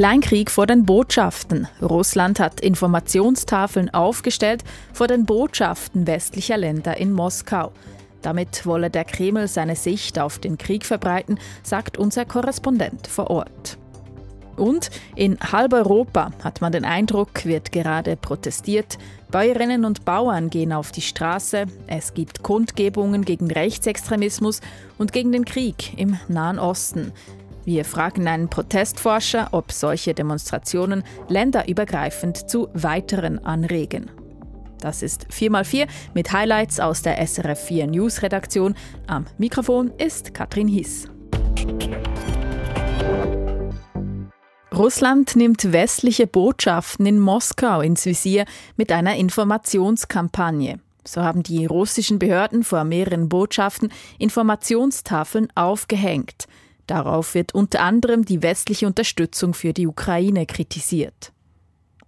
Kleinkrieg vor den Botschaften. Russland hat Informationstafeln aufgestellt vor den Botschaften westlicher Länder in Moskau. Damit wolle der Kreml seine Sicht auf den Krieg verbreiten, sagt unser Korrespondent vor Ort. Und in halb Europa hat man den Eindruck, wird gerade protestiert. Bäuerinnen und Bauern gehen auf die Straße. Es gibt Kundgebungen gegen Rechtsextremismus und gegen den Krieg im Nahen Osten. Wir fragen einen Protestforscher, ob solche Demonstrationen länderübergreifend zu weiteren anregen. Das ist 4x4 mit Highlights aus der SRF 4 News Redaktion. Am Mikrofon ist Katrin Hiss. Russland nimmt westliche Botschaften in Moskau ins Visier mit einer Informationskampagne. So haben die russischen Behörden vor mehreren Botschaften Informationstafeln aufgehängt. Darauf wird unter anderem die westliche Unterstützung für die Ukraine kritisiert.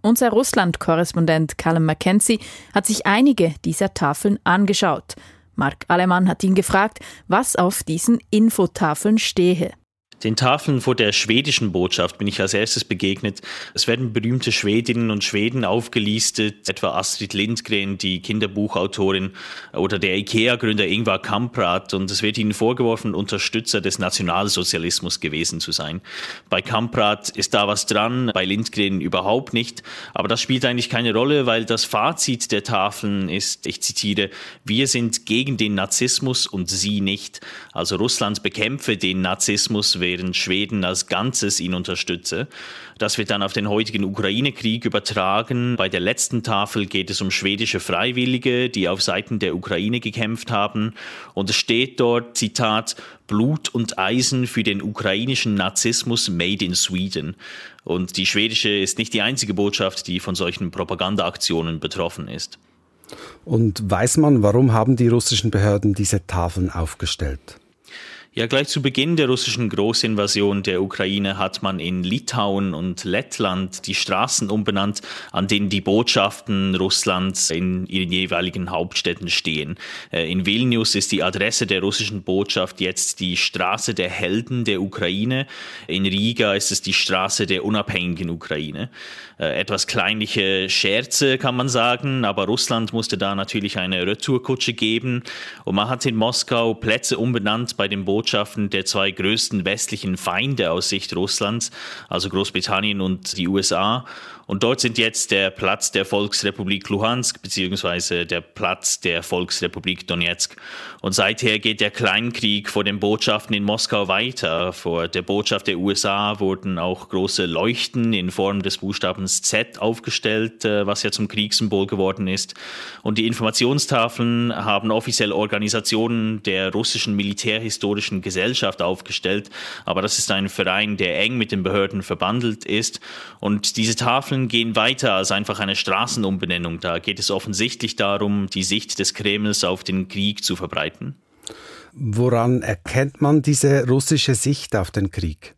Unser Russland-Korrespondent Callum Mackenzie hat sich einige dieser Tafeln angeschaut. Mark Alemann hat ihn gefragt, was auf diesen Infotafeln stehe. Den Tafeln vor der schwedischen Botschaft bin ich als erstes begegnet. Es werden berühmte Schwedinnen und Schweden aufgelistet, etwa Astrid Lindgren, die Kinderbuchautorin, oder der IKEA-Gründer Ingvar Kamprad. Und es wird ihnen vorgeworfen, Unterstützer des Nationalsozialismus gewesen zu sein. Bei Kamprad ist da was dran, bei Lindgren überhaupt nicht. Aber das spielt eigentlich keine Rolle, weil das Fazit der Tafeln ist, ich zitiere, wir sind gegen den Nazismus und sie nicht. Also Russland bekämpfe den Narzissmus, während Schweden als Ganzes ihn unterstütze. Das wird dann auf den heutigen Ukraine-Krieg übertragen. Bei der letzten Tafel geht es um schwedische Freiwillige, die auf Seiten der Ukraine gekämpft haben. Und es steht dort, Zitat, Blut und Eisen für den ukrainischen Nazismus made in Sweden. Und die schwedische ist nicht die einzige Botschaft, die von solchen Propagandaaktionen betroffen ist. Und weiß man, warum haben die russischen Behörden diese Tafeln aufgestellt? Ja, gleich zu Beginn der russischen Großinvasion der Ukraine hat man in Litauen und Lettland die Straßen umbenannt, an denen die Botschaften Russlands in ihren jeweiligen Hauptstädten stehen. Äh, in Vilnius ist die Adresse der russischen Botschaft jetzt die Straße der Helden der Ukraine. In Riga ist es die Straße der unabhängigen Ukraine. Äh, etwas kleinliche Scherze kann man sagen, aber Russland musste da natürlich eine Retourkutsche geben und man hat in Moskau Plätze umbenannt bei den Botschaften Botschaften der zwei größten westlichen Feinde aus Sicht Russlands, also Großbritannien und die USA. Und dort sind jetzt der Platz der Volksrepublik Luhansk beziehungsweise der Platz der Volksrepublik Donetsk. Und seither geht der Kleinkrieg vor den Botschaften in Moskau weiter. Vor der Botschaft der USA wurden auch große Leuchten in Form des Buchstabens Z aufgestellt, äh, was ja zum Kriegssymbol geworden ist. Und die Informationstafeln haben offiziell Organisationen der russischen militärhistorischen Gesellschaft aufgestellt. Aber das ist ein Verein, der eng mit den Behörden verbandelt ist. Und diese Tafeln Tafeln gehen weiter als einfach eine Straßenumbenennung. Da geht es offensichtlich darum, die Sicht des Kremls auf den Krieg zu verbreiten. Woran erkennt man diese russische Sicht auf den Krieg?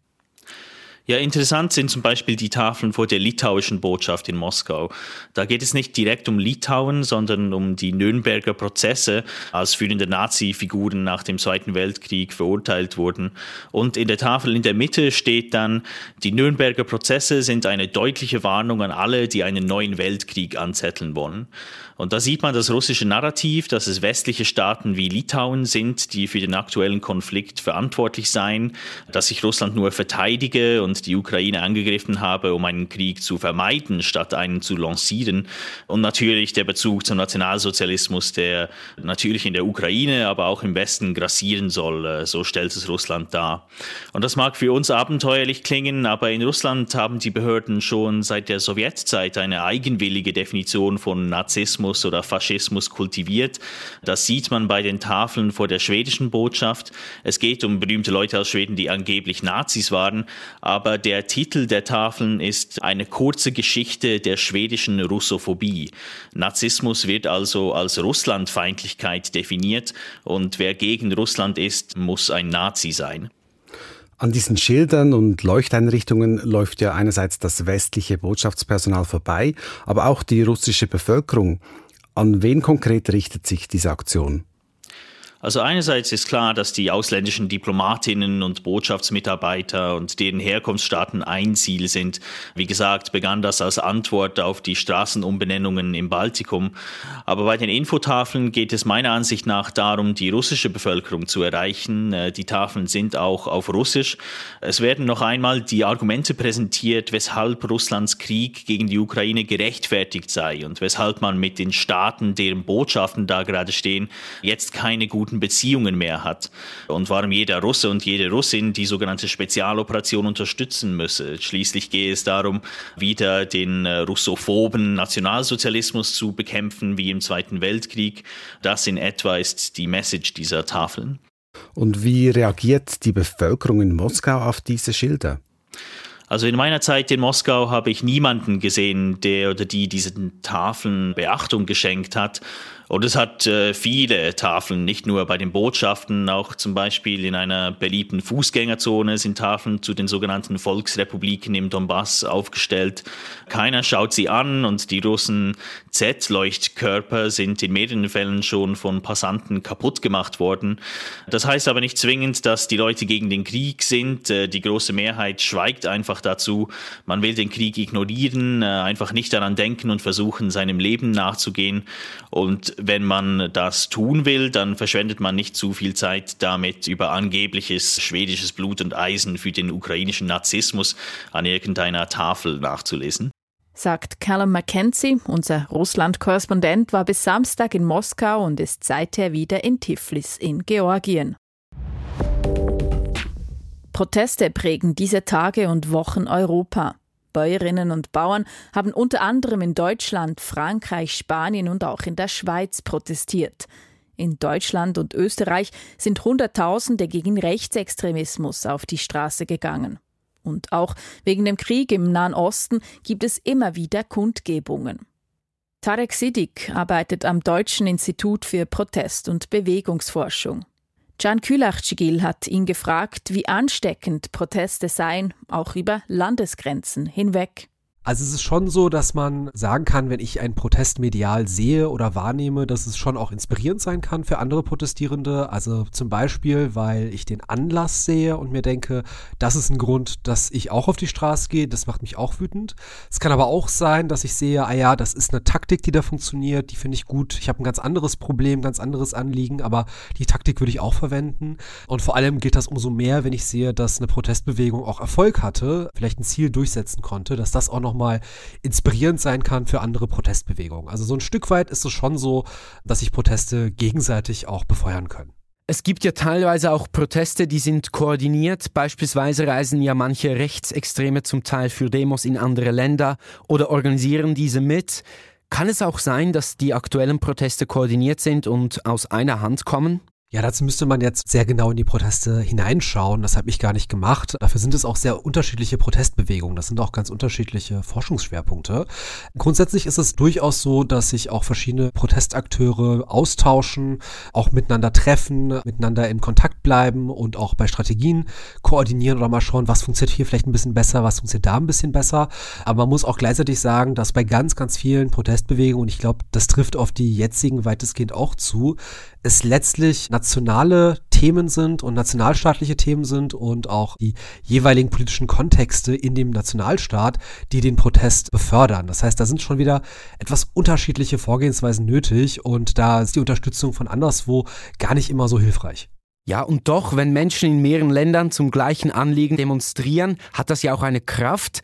Ja, interessant sind zum Beispiel die Tafeln vor der litauischen Botschaft in Moskau. Da geht es nicht direkt um Litauen, sondern um die Nürnberger Prozesse, als führende Nazi-Figuren nach dem Zweiten Weltkrieg verurteilt wurden. Und in der Tafel in der Mitte steht dann, die Nürnberger Prozesse sind eine deutliche Warnung an alle, die einen neuen Weltkrieg anzetteln wollen. Und da sieht man das russische Narrativ, dass es westliche Staaten wie Litauen sind, die für den aktuellen Konflikt verantwortlich seien, dass sich Russland nur verteidige und die Ukraine angegriffen habe, um einen Krieg zu vermeiden, statt einen zu lancieren. Und natürlich der Bezug zum Nationalsozialismus, der natürlich in der Ukraine, aber auch im Westen grassieren soll. Äh, so stellt es Russland dar. Und das mag für uns abenteuerlich klingen, aber in Russland haben die Behörden schon seit der Sowjetzeit eine eigenwillige Definition von Nazismus oder Faschismus kultiviert. Das sieht man bei den Tafeln vor der schwedischen Botschaft. Es geht um berühmte Leute aus Schweden, die angeblich Nazis waren, aber der Titel der Tafeln ist eine kurze Geschichte der schwedischen Russophobie. Narzissmus wird also als Russlandfeindlichkeit definiert und wer gegen Russland ist, muss ein Nazi sein. An diesen Schildern und Leuchteinrichtungen läuft ja einerseits das westliche Botschaftspersonal vorbei, aber auch die russische Bevölkerung. An wen konkret richtet sich diese Aktion? Also einerseits ist klar, dass die ausländischen Diplomatinnen und Botschaftsmitarbeiter und deren Herkunftsstaaten ein Ziel sind. Wie gesagt, begann das als Antwort auf die Straßenumbenennungen im Baltikum. Aber bei den Infotafeln geht es meiner Ansicht nach darum, die russische Bevölkerung zu erreichen. Äh, die Tafeln sind auch auf Russisch. Es werden noch einmal die Argumente präsentiert, weshalb Russlands Krieg gegen die Ukraine gerechtfertigt sei und weshalb man mit den Staaten, deren Botschaften da gerade stehen, jetzt keine guten guten Beziehungen mehr hat und warum jeder Russe und jede Russin die sogenannte Spezialoperation unterstützen müsse. Schließlich gehe es darum, wieder den äh, russophoben Nationalsozialismus zu bekämpfen wie im Zweiten Weltkrieg. Das in etwa ist die Message dieser Tafeln. Und wie reagiert die Bevölkerung in Moskau auf diese Schilder? Also in meiner Zeit in Moskau habe ich niemanden gesehen, der oder die diesen Tafeln Beachtung geschenkt hat. Und es hat äh, viele Tafeln, nicht nur bei den Botschaften, auch zum Beispiel in einer beliebten Fußgängerzone sind Tafeln zu den sogenannten Volksrepubliken im Donbass aufgestellt. Keiner schaut sie an und die Russen Z-Leuchtkörper sind in mehreren Fällen schon von Passanten kaputt gemacht worden. Das heißt aber nicht zwingend, dass die Leute gegen den Krieg sind. Äh, die große Mehrheit schweigt einfach dazu. Man will den Krieg ignorieren, äh, einfach nicht daran denken und versuchen, seinem Leben nachzugehen. Und wenn man das tun will, dann verschwendet man nicht zu viel Zeit damit, über angebliches schwedisches Blut und Eisen für den ukrainischen Nazismus an irgendeiner Tafel nachzulesen. Sagt Callum Mackenzie, unser Russland-Korrespondent war bis Samstag in Moskau und ist seither wieder in Tiflis in Georgien. Proteste prägen diese Tage und Wochen Europa. Bäuerinnen und Bauern haben unter anderem in Deutschland, Frankreich, Spanien und auch in der Schweiz protestiert. In Deutschland und Österreich sind Hunderttausende gegen Rechtsextremismus auf die Straße gegangen. Und auch wegen dem Krieg im Nahen Osten gibt es immer wieder Kundgebungen. Tarek Sidik arbeitet am Deutschen Institut für Protest- und Bewegungsforschung. Can Külachcigil hat ihn gefragt, wie ansteckend Proteste seien, auch über Landesgrenzen hinweg. Also es ist schon so, dass man sagen kann, wenn ich ein Protest medial sehe oder wahrnehme, dass es schon auch inspirierend sein kann für andere Protestierende. Also zum Beispiel, weil ich den Anlass sehe und mir denke, das ist ein Grund, dass ich auch auf die Straße gehe. Das macht mich auch wütend. Es kann aber auch sein, dass ich sehe, ah ja, das ist eine Taktik, die da funktioniert. Die finde ich gut. Ich habe ein ganz anderes Problem, ganz anderes Anliegen, aber die Taktik würde ich auch verwenden. Und vor allem gilt das umso mehr, wenn ich sehe, dass eine Protestbewegung auch Erfolg hatte, vielleicht ein Ziel durchsetzen konnte, dass das auch noch nochmal inspirierend sein kann für andere Protestbewegungen. Also so ein Stück weit ist es schon so, dass sich Proteste gegenseitig auch befeuern können. Es gibt ja teilweise auch Proteste, die sind koordiniert. Beispielsweise reisen ja manche Rechtsextreme zum Teil für Demos in andere Länder oder organisieren diese mit. Kann es auch sein, dass die aktuellen Proteste koordiniert sind und aus einer Hand kommen? Ja, dazu müsste man jetzt sehr genau in die Proteste hineinschauen. Das habe ich gar nicht gemacht. Dafür sind es auch sehr unterschiedliche Protestbewegungen. Das sind auch ganz unterschiedliche Forschungsschwerpunkte. Grundsätzlich ist es durchaus so, dass sich auch verschiedene Protestakteure austauschen, auch miteinander treffen, miteinander in Kontakt bleiben und auch bei Strategien koordinieren oder mal schauen, was funktioniert hier vielleicht ein bisschen besser, was funktioniert da ein bisschen besser. Aber man muss auch gleichzeitig sagen, dass bei ganz, ganz vielen Protestbewegungen, und ich glaube, das trifft auf die jetzigen weitestgehend auch zu, es letztlich nationale Themen sind und nationalstaatliche Themen sind und auch die jeweiligen politischen Kontexte in dem Nationalstaat, die den Protest befördern. Das heißt, da sind schon wieder etwas unterschiedliche Vorgehensweisen nötig und da ist die Unterstützung von anderswo gar nicht immer so hilfreich. Ja, und doch, wenn Menschen in mehreren Ländern zum gleichen Anliegen demonstrieren, hat das ja auch eine Kraft.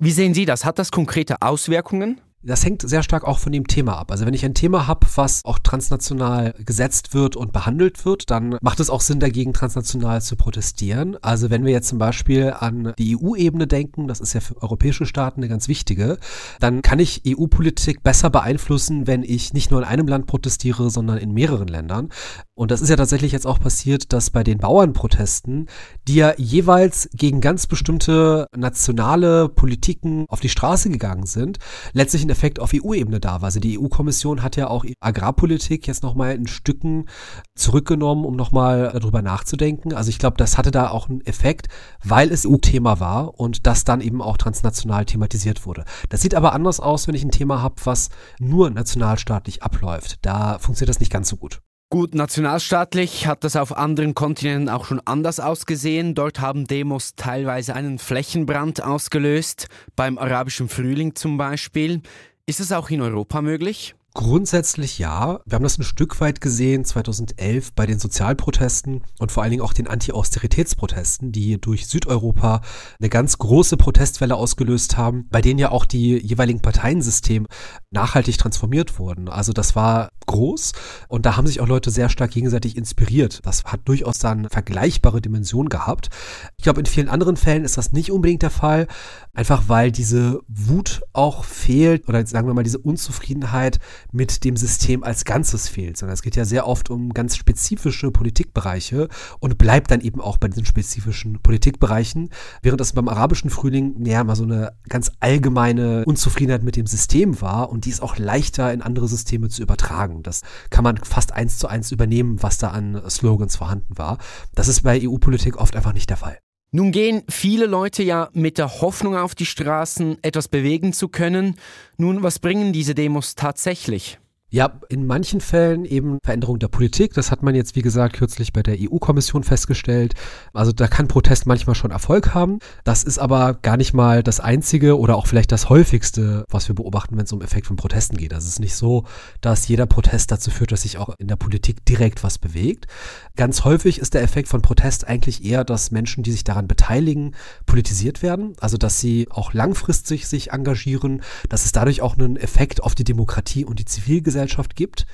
Wie sehen Sie das? Hat das konkrete Auswirkungen? Das hängt sehr stark auch von dem Thema ab. Also wenn ich ein Thema habe, was auch transnational gesetzt wird und behandelt wird, dann macht es auch Sinn, dagegen transnational zu protestieren. Also wenn wir jetzt zum Beispiel an die EU-Ebene denken, das ist ja für europäische Staaten eine ganz wichtige, dann kann ich EU-Politik besser beeinflussen, wenn ich nicht nur in einem Land protestiere, sondern in mehreren Ländern. Und das ist ja tatsächlich jetzt auch passiert, dass bei den Bauernprotesten, die ja jeweils gegen ganz bestimmte nationale Politiken auf die Straße gegangen sind, letztlich Effekt auf EU-Ebene da war. Also die EU-Kommission hat ja auch Agrarpolitik jetzt nochmal in Stücken zurückgenommen, um nochmal darüber nachzudenken. Also ich glaube, das hatte da auch einen Effekt, weil es EU-Thema war und das dann eben auch transnational thematisiert wurde. Das sieht aber anders aus, wenn ich ein Thema habe, was nur nationalstaatlich abläuft. Da funktioniert das nicht ganz so gut. Gut, nationalstaatlich hat das auf anderen Kontinenten auch schon anders ausgesehen. Dort haben Demos teilweise einen Flächenbrand ausgelöst, beim arabischen Frühling zum Beispiel. Ist es auch in Europa möglich? Grundsätzlich ja. Wir haben das ein Stück weit gesehen 2011 bei den Sozialprotesten und vor allen Dingen auch den Anti-Austeritätsprotesten, die durch Südeuropa eine ganz große Protestwelle ausgelöst haben, bei denen ja auch die jeweiligen Parteiensysteme nachhaltig transformiert wurden. Also das war groß und da haben sich auch Leute sehr stark gegenseitig inspiriert. Das hat durchaus dann vergleichbare Dimensionen gehabt. Ich glaube, in vielen anderen Fällen ist das nicht unbedingt der Fall, einfach weil diese Wut auch fehlt oder sagen wir mal diese Unzufriedenheit mit dem System als Ganzes fehlt, sondern es geht ja sehr oft um ganz spezifische Politikbereiche und bleibt dann eben auch bei diesen spezifischen Politikbereichen, während das beim arabischen Frühling ja mal so eine ganz allgemeine Unzufriedenheit mit dem System war und die ist auch leichter in andere Systeme zu übertragen. Das kann man fast eins zu eins übernehmen, was da an Slogans vorhanden war. Das ist bei EU-Politik oft einfach nicht der Fall. Nun gehen viele Leute ja mit der Hoffnung auf die Straßen, etwas bewegen zu können. Nun, was bringen diese Demos tatsächlich? Ja, in manchen Fällen eben Veränderung der Politik. Das hat man jetzt, wie gesagt, kürzlich bei der EU-Kommission festgestellt. Also da kann Protest manchmal schon Erfolg haben. Das ist aber gar nicht mal das einzige oder auch vielleicht das häufigste, was wir beobachten, wenn es um Effekt von Protesten geht. Also es ist nicht so, dass jeder Protest dazu führt, dass sich auch in der Politik direkt was bewegt. Ganz häufig ist der Effekt von Protest eigentlich eher, dass Menschen, die sich daran beteiligen, politisiert werden. Also dass sie auch langfristig sich engagieren, dass es dadurch auch einen Effekt auf die Demokratie und die Zivilgesellschaft Zivilgesellschaft gibt.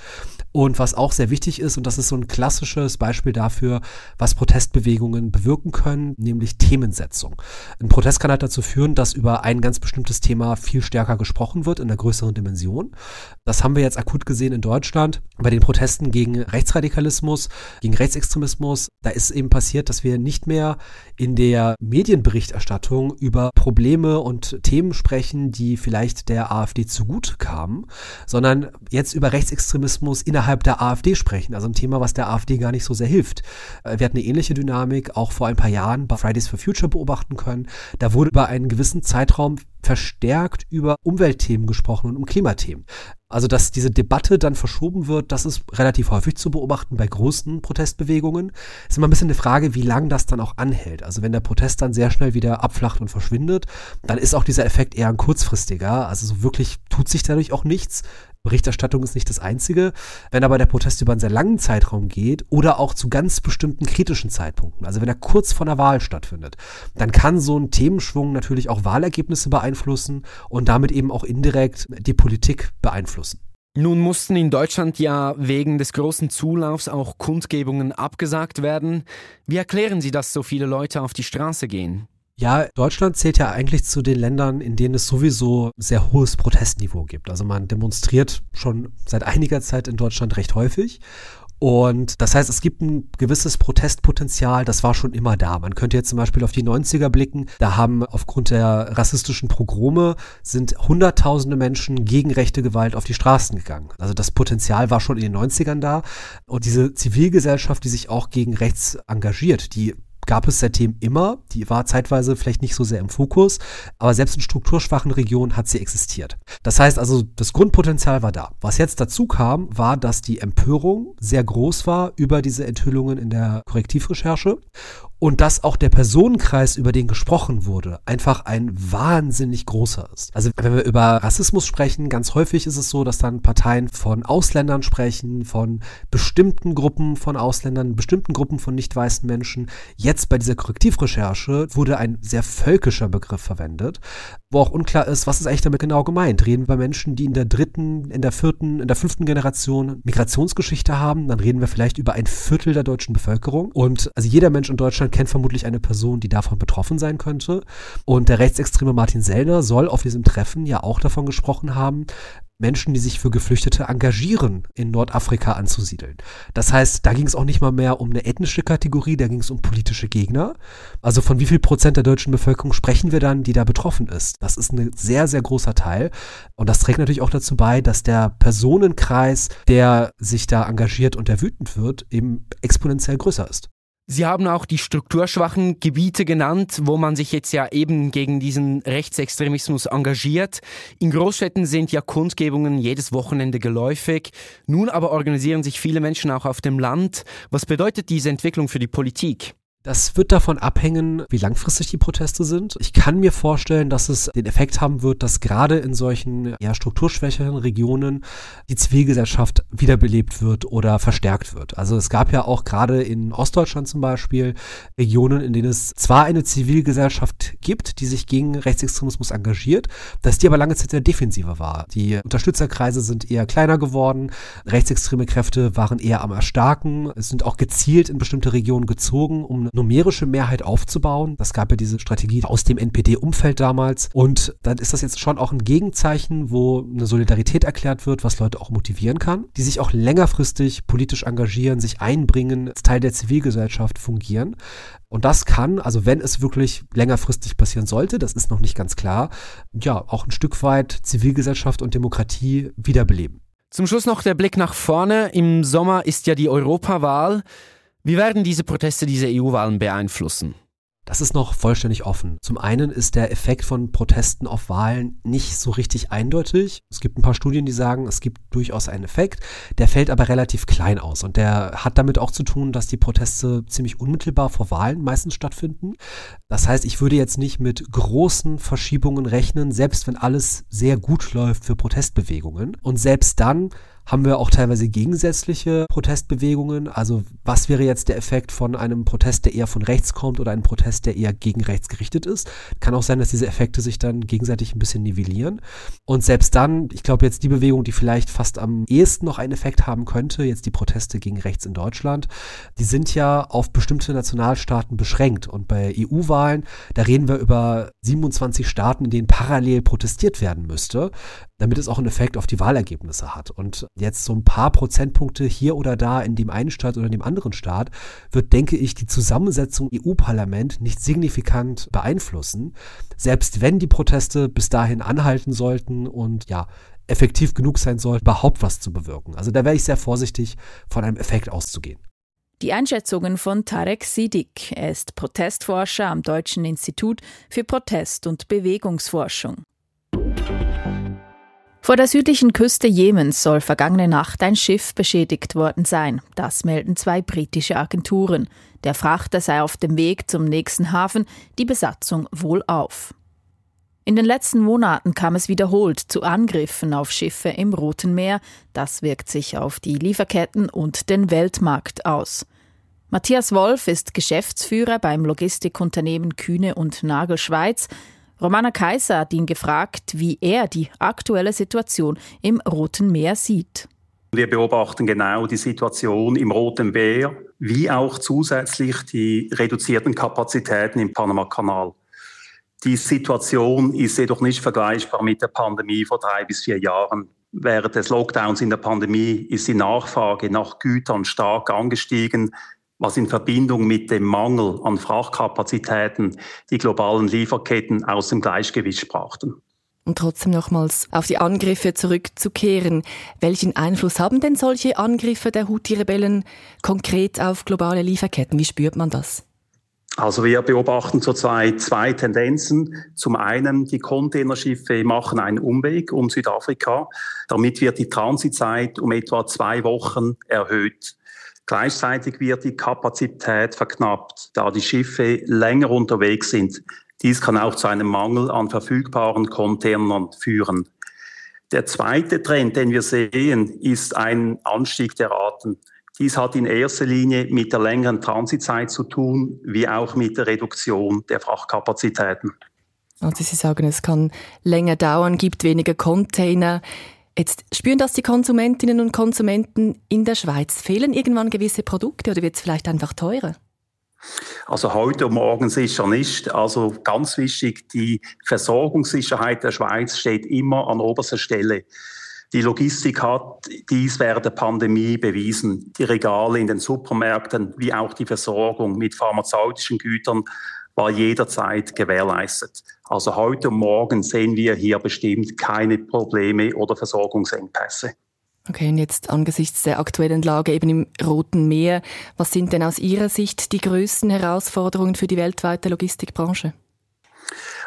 Und was auch sehr wichtig ist, und das ist so ein klassisches Beispiel dafür, was Protestbewegungen bewirken können, nämlich Themensetzung. Ein Protest kann halt dazu führen, dass über ein ganz bestimmtes Thema viel stärker gesprochen wird in einer größeren Dimension. Das haben wir jetzt akut gesehen in Deutschland bei den Protesten gegen Rechtsradikalismus, gegen Rechtsextremismus. Da ist eben passiert, dass wir nicht mehr in der Medienberichterstattung über Probleme und Themen sprechen, die vielleicht der AfD zu gut kamen, sondern jetzt über Rechtsextremismus innerhalb der AfD sprechen. Also ein Thema, was der AfD gar nicht so sehr hilft. Äh, wir hatten eine ähnliche Dynamik auch vor ein paar Jahren bei Fridays for Future beobachten können. Da wurde über einen gewissen Zeitraum verstärkt über Umweltthemen gesprochen und um Klimathemen. Also, dass diese Debatte dann verschoben wird, das ist relativ häufig zu beobachten bei großen Protestbewegungen. Ist immer ein bisschen eine Frage, wie lang das dann auch anhält. Also, wenn der Protest dann sehr schnell wieder abflacht und verschwindet, dann ist auch dieser Effekt eher ein kurzfristiger. Also, so wirklich tut sich dadurch auch nichts. Berichterstattung ist nicht das Einzige. Wenn aber der Protest über einen sehr langen Zeitraum geht oder auch zu ganz bestimmten kritischen Zeitpunkten, also wenn er kurz vor einer Wahl stattfindet, dann kann so ein Themenschwung natürlich auch Wahlergebnisse beeinflussen und damit eben auch indirekt die Politik beeinflussen. Nun mussten in Deutschland ja wegen des großen Zulaufs auch Kundgebungen abgesagt werden. Wie erklären Sie, dass so viele Leute auf die Straße gehen? Ja, Deutschland zählt ja eigentlich zu den Ländern, in denen es sowieso sehr hohes Protestniveau gibt. Also man demonstriert schon seit einiger Zeit in Deutschland recht häufig. Und das heißt, es gibt ein gewisses Protestpotenzial, das war schon immer da. Man könnte jetzt zum Beispiel auf die 90er blicken. Da haben aufgrund der rassistischen Progrome sind hunderttausende Menschen gegen rechte Gewalt auf die Straßen gegangen. Also das Potenzial war schon in den 90ern da. Und diese Zivilgesellschaft, die sich auch gegen rechts engagiert, die gab es seitdem immer. Die war zeitweise vielleicht nicht so sehr im Fokus, aber selbst in strukturschwachen Regionen hat sie existiert. Das heißt also, das Grundpotenzial war da. Was jetzt dazu kam, war, dass die Empörung sehr groß war über diese Enthüllungen in der Korrektivrecherche und dass auch der Personenkreis, über den gesprochen wurde, einfach ein wahnsinnig großer ist. Also wenn wir über Rassismus sprechen, ganz häufig ist es so, dass dann Parteien von Ausländern sprechen, von bestimmten Gruppen von Ausländern, bestimmten Gruppen von nicht weißen Menschen. Jetzt bei dieser Korrektivrecherche wurde ein sehr völkischer Begriff verwendet, wo auch unklar ist, was ist eigentlich damit genau gemeint. Reden wir bei Menschen, die in der dritten, in der vierten, in der fünften Generation Migrationsgeschichte haben, dann reden wir vielleicht über ein Viertel der deutschen Bevölkerung. Und also jeder Mensch in Deutschland Deutschland kennt vermutlich eine Person, die davon betroffen sein könnte. Und der rechtsextreme Martin Sellner soll auf diesem Treffen ja auch davon gesprochen haben, Menschen, die sich für Geflüchtete engagieren, in Nordafrika anzusiedeln. Das heißt, da ging es auch nicht mal mehr um eine ethnische Kategorie, da ging es um politische Gegner. Also von wie viel Prozent der deutschen Bevölkerung sprechen wir dann, die da betroffen ist? Das ist ein sehr, sehr großer Teil. Und das trägt natürlich auch dazu bei, dass der Personenkreis, der sich da engagiert und der wütend wird, eben exponentiell größer ist. Sie haben auch die strukturschwachen Gebiete genannt, wo man sich jetzt ja eben gegen diesen Rechtsextremismus engagiert. In Großstädten sind ja Kundgebungen jedes Wochenende geläufig. Nun aber organisieren sich viele Menschen auch auf dem Land. Was bedeutet diese Entwicklung für die Politik? Das wird davon abhängen, wie langfristig die Proteste sind. Ich kann mir vorstellen, dass es den Effekt haben wird, dass gerade in solchen ja, strukturschwächeren Regionen die Zivilgesellschaft wiederbelebt wird oder verstärkt wird. Also es gab ja auch gerade in Ostdeutschland zum Beispiel Regionen, in denen es zwar eine Zivilgesellschaft gibt, die sich gegen Rechtsextremismus engagiert, dass die aber lange Zeit sehr defensiver war. Die Unterstützerkreise sind eher kleiner geworden, rechtsextreme Kräfte waren eher am Erstarken, es sind auch gezielt in bestimmte Regionen gezogen, um numerische Mehrheit aufzubauen. Das gab ja diese Strategie aus dem NPD-Umfeld damals. Und dann ist das jetzt schon auch ein Gegenzeichen, wo eine Solidarität erklärt wird, was Leute auch motivieren kann, die sich auch längerfristig politisch engagieren, sich einbringen, als Teil der Zivilgesellschaft fungieren. Und das kann, also wenn es wirklich längerfristig passieren sollte, das ist noch nicht ganz klar, ja, auch ein Stück weit Zivilgesellschaft und Demokratie wiederbeleben. Zum Schluss noch der Blick nach vorne. Im Sommer ist ja die Europawahl. Wie werden diese Proteste diese EU-Wahlen beeinflussen? Das ist noch vollständig offen. Zum einen ist der Effekt von Protesten auf Wahlen nicht so richtig eindeutig. Es gibt ein paar Studien, die sagen, es gibt durchaus einen Effekt. Der fällt aber relativ klein aus und der hat damit auch zu tun, dass die Proteste ziemlich unmittelbar vor Wahlen meistens stattfinden. Das heißt, ich würde jetzt nicht mit großen Verschiebungen rechnen, selbst wenn alles sehr gut läuft für Protestbewegungen. Und selbst dann haben wir auch teilweise gegensätzliche Protestbewegungen. Also was wäre jetzt der Effekt von einem Protest, der eher von rechts kommt oder einem Protest, der eher gegen rechts gerichtet ist? Kann auch sein, dass diese Effekte sich dann gegenseitig ein bisschen nivellieren. Und selbst dann, ich glaube jetzt die Bewegung, die vielleicht fast am ehesten noch einen Effekt haben könnte, jetzt die Proteste gegen rechts in Deutschland, die sind ja auf bestimmte Nationalstaaten beschränkt. Und bei EU-Wahlen, da reden wir über 27 Staaten, in denen parallel protestiert werden müsste damit es auch einen Effekt auf die Wahlergebnisse hat. Und jetzt so ein paar Prozentpunkte hier oder da in dem einen Staat oder in dem anderen Staat wird, denke ich, die Zusammensetzung EU-Parlament nicht signifikant beeinflussen, selbst wenn die Proteste bis dahin anhalten sollten und ja, effektiv genug sein sollten, überhaupt was zu bewirken. Also da wäre ich sehr vorsichtig, von einem Effekt auszugehen. Die Einschätzungen von Tarek Sidik. Er ist Protestforscher am Deutschen Institut für Protest- und Bewegungsforschung. Vor der südlichen Küste Jemens soll vergangene Nacht ein Schiff beschädigt worden sein. Das melden zwei britische Agenturen. Der Frachter sei auf dem Weg zum nächsten Hafen, die Besatzung wohl auf. In den letzten Monaten kam es wiederholt zu Angriffen auf Schiffe im Roten Meer. Das wirkt sich auf die Lieferketten und den Weltmarkt aus. Matthias Wolf ist Geschäftsführer beim Logistikunternehmen Kühne und Nagel Schweiz. Romana Kaiser hat ihn gefragt, wie er die aktuelle Situation im Roten Meer sieht. Wir beobachten genau die Situation im Roten Meer, wie auch zusätzlich die reduzierten Kapazitäten im Panama-Kanal. Die Situation ist jedoch nicht vergleichbar mit der Pandemie vor drei bis vier Jahren. Während des Lockdowns in der Pandemie ist die Nachfrage nach Gütern stark angestiegen was in Verbindung mit dem Mangel an Frachtkapazitäten die globalen Lieferketten aus dem Gleichgewicht brachten. Und trotzdem nochmals auf die Angriffe zurückzukehren. Welchen Einfluss haben denn solche Angriffe der Houthi-Rebellen konkret auf globale Lieferketten? Wie spürt man das? Also wir beobachten zurzeit zwei Tendenzen. Zum einen, die Containerschiffe machen einen Umweg um Südafrika. Damit wird die Transitzeit um etwa zwei Wochen erhöht. Gleichzeitig wird die Kapazität verknappt, da die Schiffe länger unterwegs sind. Dies kann auch zu einem Mangel an verfügbaren Containern führen. Der zweite Trend, den wir sehen, ist ein Anstieg der Raten. Dies hat in erster Linie mit der längeren Transitzeit zu tun, wie auch mit der Reduktion der Frachtkapazitäten. Also Sie sagen, es kann länger dauern, gibt weniger Container. Jetzt spüren das die Konsumentinnen und Konsumenten in der Schweiz. Fehlen irgendwann gewisse Produkte oder wird es vielleicht einfach teurer? Also heute und morgen sicher nicht. Also ganz wichtig, die Versorgungssicherheit der Schweiz steht immer an oberster Stelle. Die Logistik hat dies während der Pandemie bewiesen. Die Regale in den Supermärkten wie auch die Versorgung mit pharmazeutischen Gütern war jederzeit gewährleistet. Also heute und morgen sehen wir hier bestimmt keine Probleme oder Versorgungsengpässe. Okay, und jetzt angesichts der aktuellen Lage eben im Roten Meer, was sind denn aus Ihrer Sicht die größten Herausforderungen für die weltweite Logistikbranche?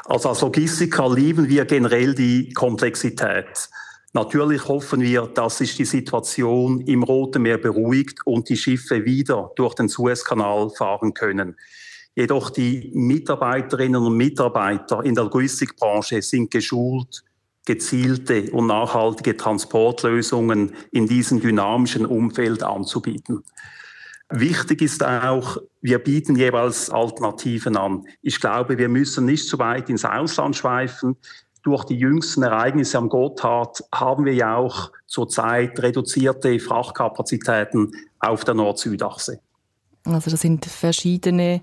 Also als Logistiker lieben wir generell die Komplexität. Natürlich hoffen wir, dass sich die Situation im Roten Meer beruhigt und die Schiffe wieder durch den Suezkanal fahren können. Jedoch die Mitarbeiterinnen und Mitarbeiter in der Logistikbranche sind geschult, gezielte und nachhaltige Transportlösungen in diesem dynamischen Umfeld anzubieten. Wichtig ist auch, wir bieten jeweils Alternativen an. Ich glaube, wir müssen nicht zu weit ins Ausland schweifen. Durch die jüngsten Ereignisse am Gotthard haben wir ja auch zurzeit reduzierte Frachtkapazitäten auf der Nord-Süd-Achse. Also das sind verschiedene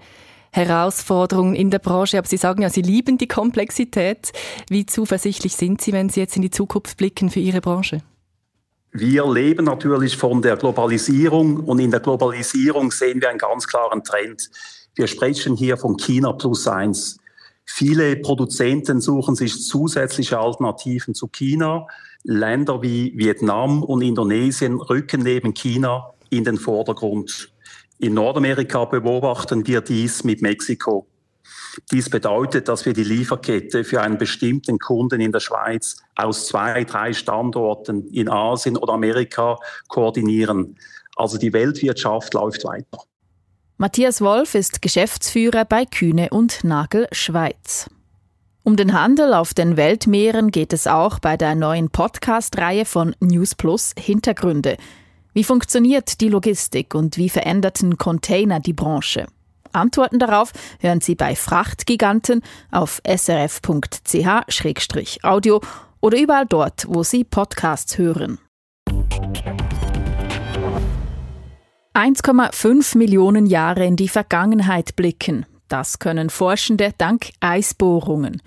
Herausforderungen in der Branche. Aber Sie sagen ja, Sie lieben die Komplexität. Wie zuversichtlich sind Sie, wenn Sie jetzt in die Zukunft blicken für Ihre Branche? Wir leben natürlich von der Globalisierung und in der Globalisierung sehen wir einen ganz klaren Trend. Wir sprechen hier von China plus eins. Viele Produzenten suchen sich zusätzliche Alternativen zu China. Länder wie Vietnam und Indonesien rücken neben China in den Vordergrund. In Nordamerika beobachten wir dies mit Mexiko. Dies bedeutet, dass wir die Lieferkette für einen bestimmten Kunden in der Schweiz aus zwei, drei Standorten in Asien oder Amerika koordinieren. Also die Weltwirtschaft läuft weiter. Matthias Wolf ist Geschäftsführer bei Kühne und Nagel Schweiz. Um den Handel auf den Weltmeeren geht es auch bei der neuen Podcast-Reihe von News Plus Hintergründe. Wie funktioniert die Logistik und wie veränderten Container die Branche? Antworten darauf hören Sie bei Frachtgiganten auf srf.ch-audio oder überall dort, wo Sie Podcasts hören. 1,5 Millionen Jahre in die Vergangenheit blicken. Das können Forschende dank Eisbohrungen.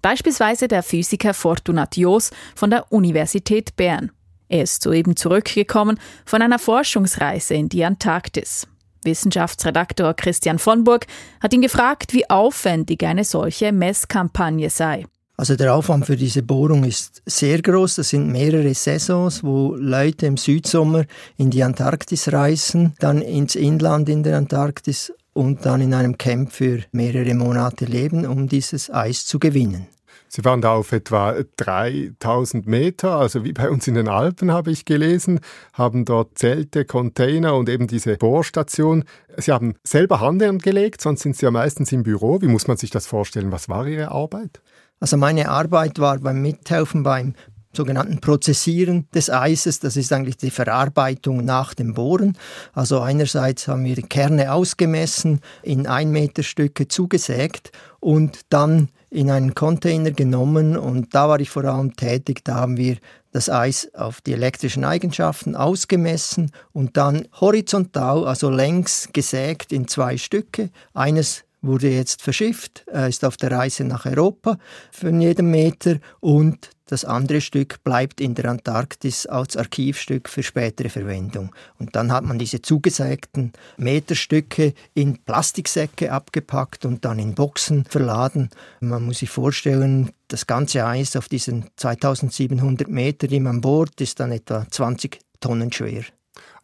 Beispielsweise der Physiker Fortunat Jos von der Universität Bern. Er ist soeben zurückgekommen von einer Forschungsreise in die Antarktis. Wissenschaftsredaktor Christian von Burg hat ihn gefragt, wie aufwendig eine solche Messkampagne sei. Also der Aufwand für diese Bohrung ist sehr groß. Das sind mehrere Saisons, wo Leute im Südsommer in die Antarktis reisen, dann ins Inland in der Antarktis und dann in einem Camp für mehrere Monate leben, um dieses Eis zu gewinnen. Sie waren da auf etwa 3000 Meter, also wie bei uns in den Alpen habe ich gelesen, haben dort Zelte, Container und eben diese Bohrstation. Sie haben selber Hand angelegt, sonst sind Sie ja meistens im Büro. Wie muss man sich das vorstellen? Was war Ihre Arbeit? Also meine Arbeit war beim Mithelfen beim sogenannten Prozessieren des Eises. Das ist eigentlich die Verarbeitung nach dem Bohren. Also einerseits haben wir Kerne ausgemessen, in ein Meter Stücke zugesägt und dann in einen Container genommen und da war ich vor allem tätig. Da haben wir das Eis auf die elektrischen Eigenschaften ausgemessen und dann horizontal, also längs gesägt in zwei Stücke. Eines wurde jetzt verschifft, ist auf der Reise nach Europa von jedem Meter und das andere Stück bleibt in der Antarktis als Archivstück für spätere Verwendung. Und dann hat man diese zugesägten Meterstücke in Plastiksäcke abgepackt und dann in Boxen verladen. Man muss sich vorstellen, das ganze Eis auf diesen 2700 Meter, die man bohrt, ist dann etwa 20 Tonnen schwer.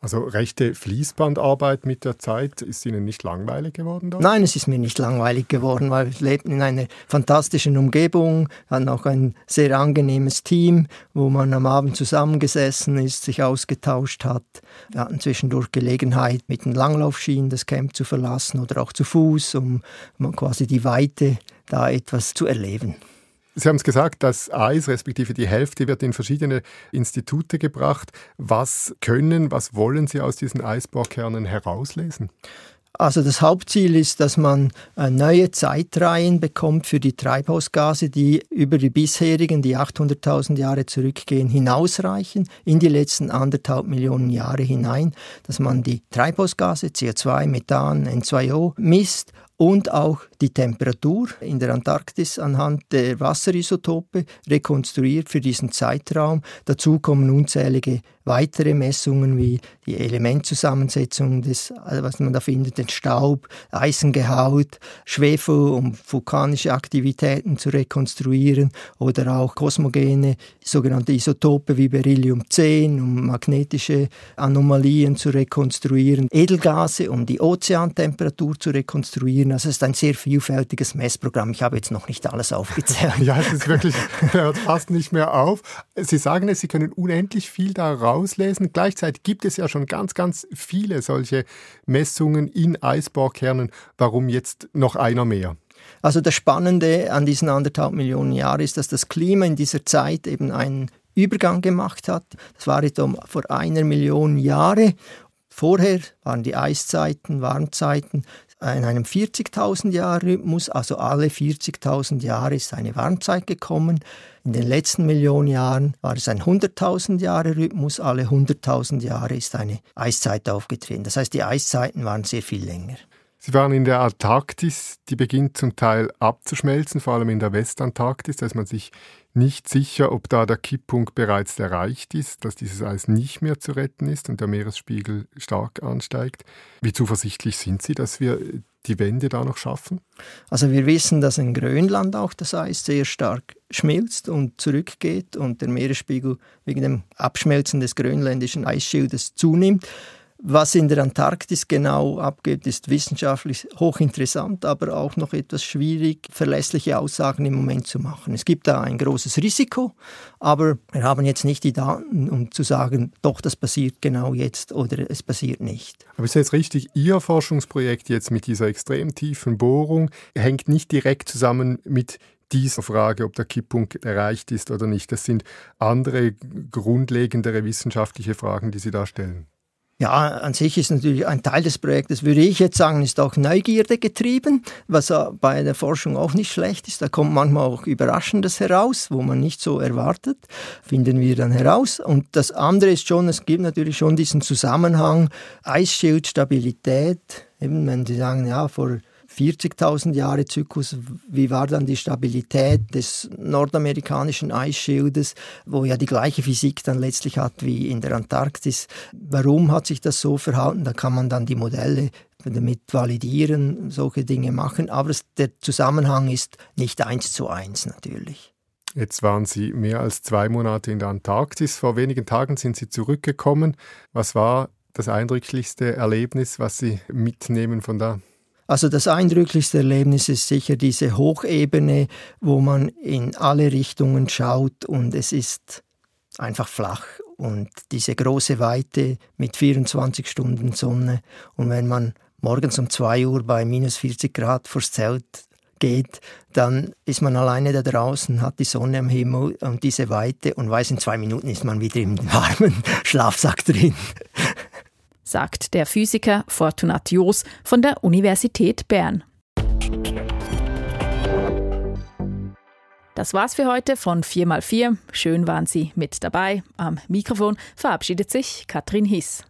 Also rechte Fließbandarbeit mit der Zeit ist Ihnen nicht langweilig geworden? Dort? Nein, es ist mir nicht langweilig geworden, weil wir lebten in einer fantastischen Umgebung, hatten auch ein sehr angenehmes Team, wo man am Abend zusammengesessen ist, sich ausgetauscht hat. Wir hatten zwischendurch Gelegenheit, mit den Langlaufschienen das Camp zu verlassen oder auch zu Fuß, um quasi die Weite da etwas zu erleben. Sie haben es gesagt, das Eis, respektive die Hälfte, wird in verschiedene Institute gebracht. Was können, was wollen Sie aus diesen Eisbohrkernen herauslesen? Also das Hauptziel ist, dass man äh, neue Zeitreihen bekommt für die Treibhausgase, die über die bisherigen, die 800.000 Jahre zurückgehen, hinausreichen in die letzten anderthalb Millionen Jahre hinein, dass man die Treibhausgase CO2, Methan, N2O misst und auch die Temperatur in der Antarktis anhand der Wasserisotope rekonstruiert für diesen Zeitraum. Dazu kommen unzählige weitere Messungen wie die Elementzusammensetzung des, was man da findet, den Staub, Eisengehalt, Schwefel, um vulkanische Aktivitäten zu rekonstruieren oder auch kosmogene sogenannte Isotope wie Beryllium 10, um magnetische Anomalien zu rekonstruieren, Edelgase, um die Ozeantemperatur zu rekonstruieren. Also es ist ein sehr vielfältiges Messprogramm. Ich habe jetzt noch nicht alles aufgezählt. ja, es ist wirklich, hört fast nicht mehr auf. Sie sagen es, Sie können unendlich viel da rauslesen. Gleichzeitig gibt es ja schon ganz, ganz viele solche Messungen in Eisbohrkernen. Warum jetzt noch einer mehr? Also das Spannende an diesen anderthalb Millionen Jahren ist, dass das Klima in dieser Zeit eben einen Übergang gemacht hat. Das war etwa vor einer Million Jahre. Vorher waren die Eiszeiten, Warmzeiten in einem 40.000 Jahr Rhythmus, also alle 40.000 Jahre ist eine Warmzeit gekommen. In den letzten Millionen Jahren war es ein 100.000 Jahre Rhythmus, alle 100.000 Jahre ist eine Eiszeit aufgetreten. Das heißt, die Eiszeiten waren sehr viel länger. Sie waren in der Antarktis, die beginnt zum Teil abzuschmelzen, vor allem in der Westantarktis, da ist man sich nicht sicher, ob da der Kipppunkt bereits erreicht ist, dass dieses Eis nicht mehr zu retten ist und der Meeresspiegel stark ansteigt. Wie zuversichtlich sind Sie, dass wir die Wende da noch schaffen? Also wir wissen, dass in Grönland auch das Eis sehr stark schmilzt und zurückgeht und der Meeresspiegel wegen dem Abschmelzen des grönländischen Eisschildes zunimmt. Was in der Antarktis genau abgeht, ist wissenschaftlich hochinteressant, aber auch noch etwas schwierig, verlässliche Aussagen im Moment zu machen. Es gibt da ein großes Risiko, aber wir haben jetzt nicht die Daten, um zu sagen, doch, das passiert genau jetzt oder es passiert nicht. Aber ist jetzt richtig, Ihr Forschungsprojekt jetzt mit dieser extrem tiefen Bohrung hängt nicht direkt zusammen mit dieser Frage, ob der Kipppunkt erreicht ist oder nicht. Das sind andere grundlegendere wissenschaftliche Fragen, die Sie da stellen. Ja, an sich ist natürlich ein Teil des Projektes, würde ich jetzt sagen, ist auch Neugierde getrieben, was bei der Forschung auch nicht schlecht ist. Da kommt manchmal auch Überraschendes heraus, wo man nicht so erwartet, finden wir dann heraus. Und das andere ist schon, es gibt natürlich schon diesen Zusammenhang Eisschildstabilität. Eben, wenn Sie sagen, ja, vor 40.000 Jahre Zyklus, wie war dann die Stabilität des nordamerikanischen Eisschildes, wo ja die gleiche Physik dann letztlich hat wie in der Antarktis. Warum hat sich das so verhalten? Da kann man dann die Modelle damit validieren, solche Dinge machen, aber der Zusammenhang ist nicht eins zu eins natürlich. Jetzt waren Sie mehr als zwei Monate in der Antarktis. Vor wenigen Tagen sind Sie zurückgekommen. Was war das eindrücklichste Erlebnis, was Sie mitnehmen von da? Also das eindrücklichste Erlebnis ist sicher diese Hochebene, wo man in alle Richtungen schaut und es ist einfach flach und diese große Weite mit 24 Stunden Sonne und wenn man morgens um 2 Uhr bei minus 40 Grad vors Zelt geht, dann ist man alleine da draußen, hat die Sonne am Himmel und diese Weite und weiß, in zwei Minuten ist man wieder im warmen Schlafsack drin sagt der Physiker Fortunat Jos von der Universität Bern. Das war's für heute von 4x4. Schön waren Sie mit dabei. Am Mikrofon verabschiedet sich Katrin Hiss.